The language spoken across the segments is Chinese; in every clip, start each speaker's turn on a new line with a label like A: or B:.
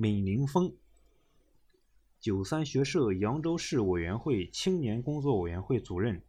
A: 闵宁峰，九三学社扬州市委员会青年工作委员会主任，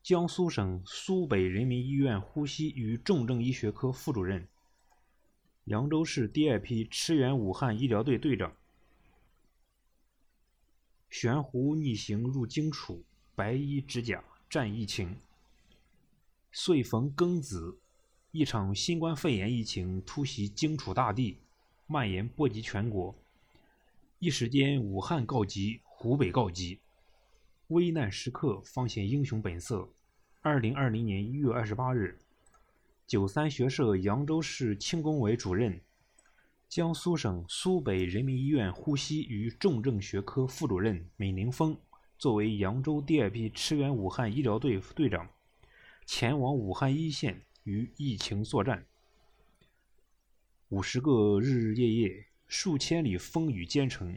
A: 江苏省苏北人民医院呼吸与重症医学科副主任，扬州市第二批驰援武汉医疗队队长。悬壶逆行入荆楚，白衣执甲战疫情。岁逢庚子，一场新冠肺炎疫情突袭荆楚大地，蔓延波及全国。一时间，武汉告急，湖北告急。危难时刻方显英雄本色。二零二零年一月二十八日，九三学社扬州市轻工委主任、江苏省苏北人民医院呼吸与重症学科副主任闵宁峰，作为扬州第二批驰援武汉医疗队队长。前往武汉一线与疫情作战，五十个日日夜夜，数千里风雨兼程。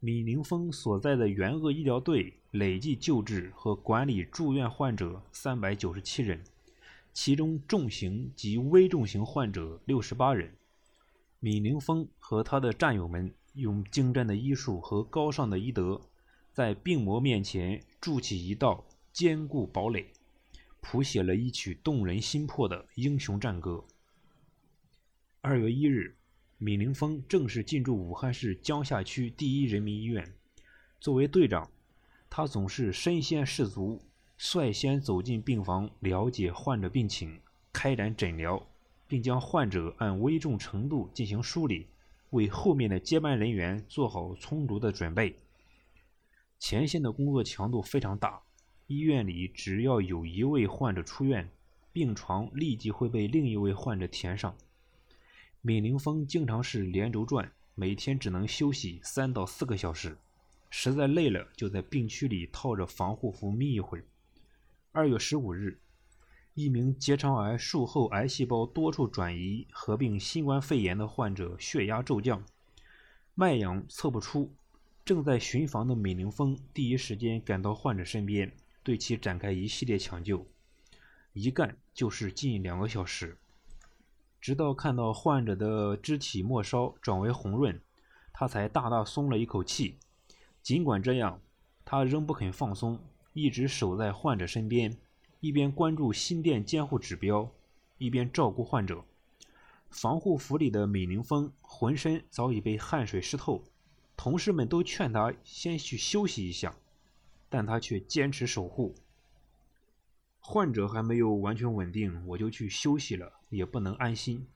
A: 闵宁峰所在的援鄂医疗队累计救治和管理住院患者三百九十七人，其中重型及危重型患者六十八人。闵宁峰和他的战友们用精湛的医术和高尚的医德，在病魔面前筑起一道坚固堡垒。谱写了一曲动人心魄的英雄战歌。二月一日，闵宁峰正式进驻武汉市江夏区第一人民医院。作为队长，他总是身先士卒，率先走进病房，了解患者病情，开展诊疗，并将患者按危重程度进行梳理，为后面的接班人员做好充足的准备。前线的工作强度非常大。医院里只要有一位患者出院，病床立即会被另一位患者填上。闵宁峰经常是连轴转，每天只能休息三到四个小时，实在累了就在病区里套着防护服眯一会儿。二月十五日，一名结肠癌术后癌细胞多处转移合并新冠肺炎的患者血压骤降，脉氧测不出，正在巡房的闵宁峰第一时间赶到患者身边。对其展开一系列抢救，一干就是近两个小时，直到看到患者的肢体末梢转为红润，他才大大松了一口气。尽管这样，他仍不肯放松，一直守在患者身边，一边关注心电监护指标，一边照顾患者。防护服里的美宁峰浑身早已被汗水湿透，同事们都劝他先去休息一下。但他却坚持守护。患者还没有完全稳定，我就去休息了，也不能安心。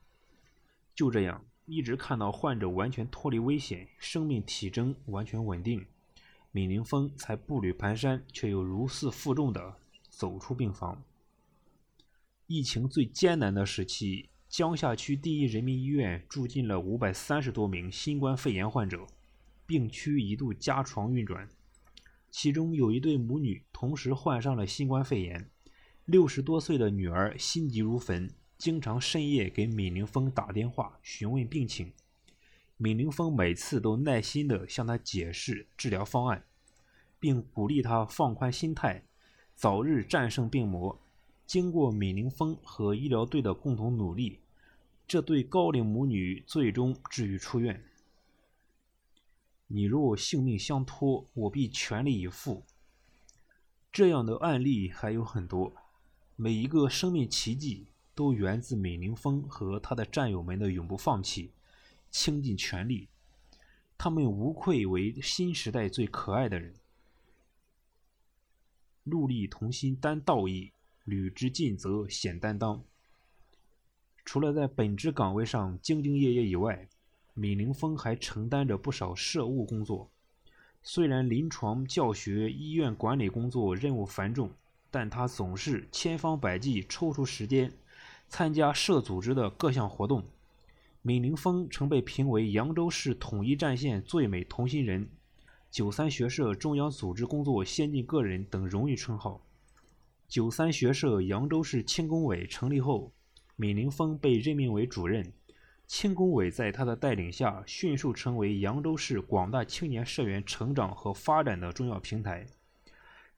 A: 就这样，一直看到患者完全脱离危险，生命体征完全稳定，闵宁峰才步履蹒跚，却又如释负重地走出病房。疫情最艰难的时期，江夏区第一人民医院住进了五百三十多名新冠肺炎患者，病区一度加床运转。其中有一对母女同时患上了新冠肺炎，六十多岁的女儿心急如焚，经常深夜给闵宁峰打电话询问病情。闵宁峰每次都耐心地向他解释治疗方案，并鼓励他放宽心态，早日战胜病魔。经过闵宁峰和医疗队的共同努力，这对高龄母女最终治愈出院。你若性命相托，我必全力以赴。这样的案例还有很多，每一个生命奇迹都源自闵宁峰和他的战友们的永不放弃、倾尽全力。他们无愧为新时代最可爱的人。戮力同心，担道义；履之尽责，显担当。除了在本职岗位上兢兢业业以外，闵宁峰还承担着不少社务工作，虽然临床教学、医院管理工作任务繁重，但他总是千方百计抽出时间参加社组织的各项活动。闵宁峰曾被评为扬州市统一战线最美同心人、九三学社中央组织工作先进个人等荣誉称号。九三学社扬州市轻工委成立后，闵宁峰被任命为主任。轻工委在他的带领下，迅速成为扬州市广大青年社员成长和发展的重要平台。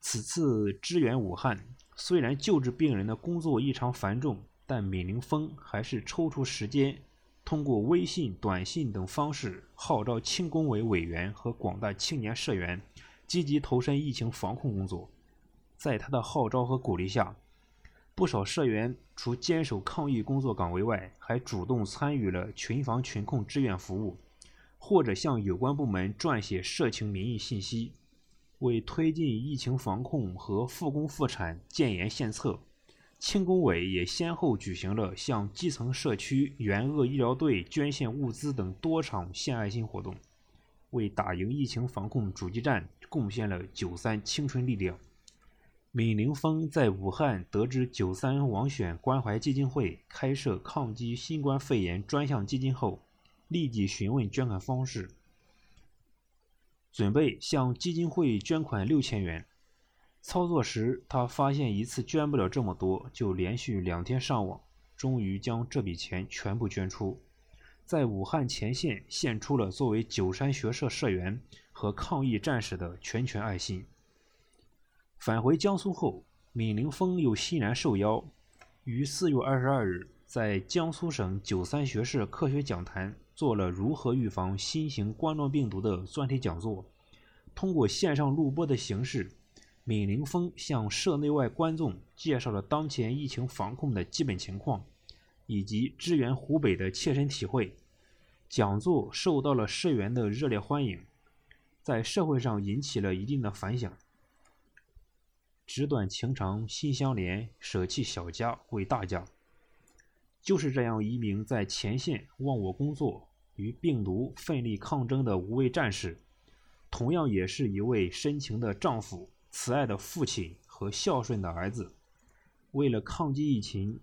A: 此次支援武汉，虽然救治病人的工作异常繁重，但闵宁峰还是抽出时间，通过微信、短信等方式号召庆工委委员和广大青年社员积极投身疫情防控工作。在他的号召和鼓励下，不少社员除坚守抗疫工作岗位外，还主动参与了群防群控志愿服务，或者向有关部门撰写社情民意信息，为推进疫情防控和复工复产建言献策。庆工委也先后举行了向基层社区援鄂医疗队捐献物资等多场献爱心活动，为打赢疫情防控阻击战贡献了九三青春力量。闵凌峰在武汉得知九三网选关怀基金会开设抗击新冠肺炎专项基金后，立即询问捐款方式，准备向基金会捐款六千元。操作时，他发现一次捐不了这么多，就连续两天上网，终于将这笔钱全部捐出，在武汉前线献出了作为九三学社社员和抗疫战士的拳拳爱心。返回江苏后，闵凌峰又欣然受邀，于四月二十二日在江苏省九三学社科学讲坛做了如何预防新型冠状病毒的专题讲座，通过线上录播的形式。闵凌峰向社内外观众介绍了当前疫情防控的基本情况，以及支援湖北的切身体会。讲座受到了社员的热烈欢迎，在社会上引起了一定的反响。纸短情长，心相连，舍弃小家为大家。就是这样一名在前线忘我工作、与病毒奋力抗争的无畏战士，同样也是一位深情的丈夫。慈爱的父亲和孝顺的儿子，为了抗击疫情，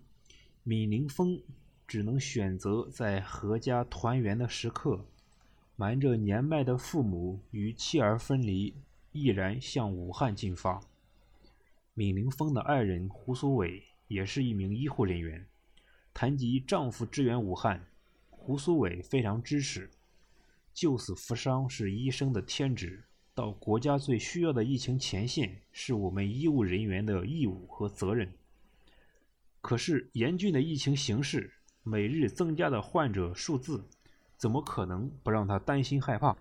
A: 闵凌峰只能选择在阖家团圆的时刻，瞒着年迈的父母与妻儿分离，毅然向武汉进发。闵凌峰的爱人胡苏伟也是一名医护人员，谈及丈夫支援武汉，胡苏伟非常支持。救死扶伤是医生的天职。到国家最需要的疫情前线，是我们医务人员的义务和责任。可是，严峻的疫情形势，每日增加的患者数字，怎么可能不让他担心害怕？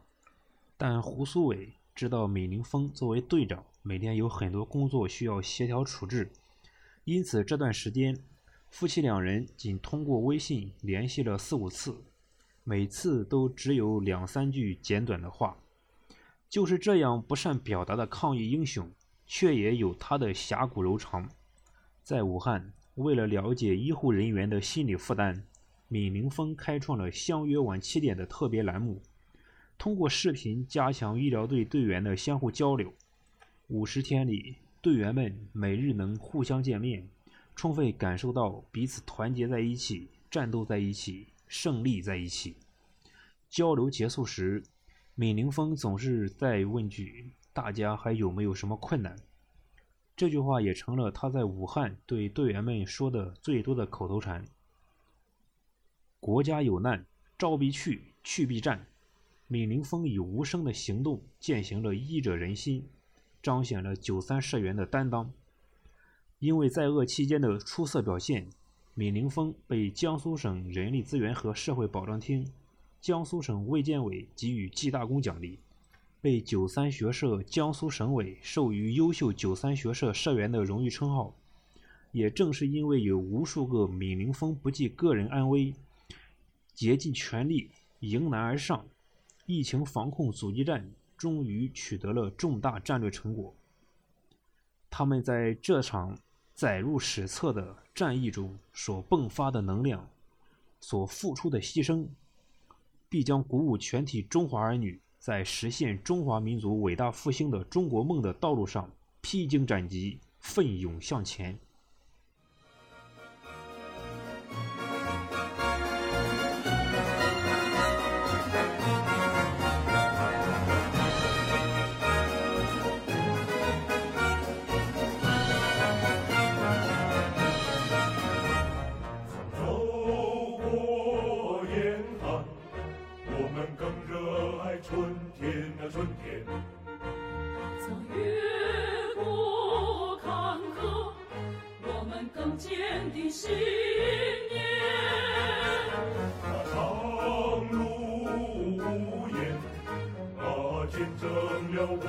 A: 但胡苏伟知道，美凌峰作为队长，每天有很多工作需要协调处置，因此这段时间，夫妻两人仅通过微信联系了四五次，每次都只有两三句简短的话。就是这样不善表达的抗疫英雄，却也有他的侠骨柔肠。在武汉，为了了解医护人员的心理负担，闵明峰开创了“相约晚七点”的特别栏目，通过视频加强医疗队队员的相互交流。五十天里，队员们每日能互相见面，充分感受到彼此团结在一起、战斗在一起、胜利在一起。交流结束时。闵凌峰总是在问句：“大家还有没有什么困难？”这句话也成了他在武汉对队员们说的最多的口头禅。国家有难，招必去，去必战。闵凌峰以无声的行动践行了医者仁心，彰显了九三社员的担当。因为在鄂期间的出色表现，闵凌峰被江苏省人力资源和社会保障厅。江苏省卫健委给予记大功奖励，被九三学社江苏省委授予优秀九三学社社员的荣誉称号。也正是因为有无数个闵凌峰不计个人安危，竭尽全力迎难而上，疫情防控阻击战终于取得了重大战略成果。他们在这场载入史册的战役中所迸发的能量，所付出的牺牲。必将鼓舞全体中华儿女，在实现中华民族伟大复兴的中国梦的道路上披荆斩棘，奋勇向前。
B: 坚定信念。
C: 那
B: 长路无
C: 言啊见证了我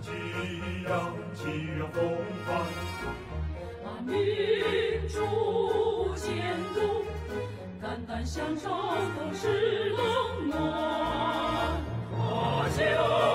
C: 激
B: 扬，激扬风帆。
C: 把民族剑动，肝胆相照都是冷暖。花香。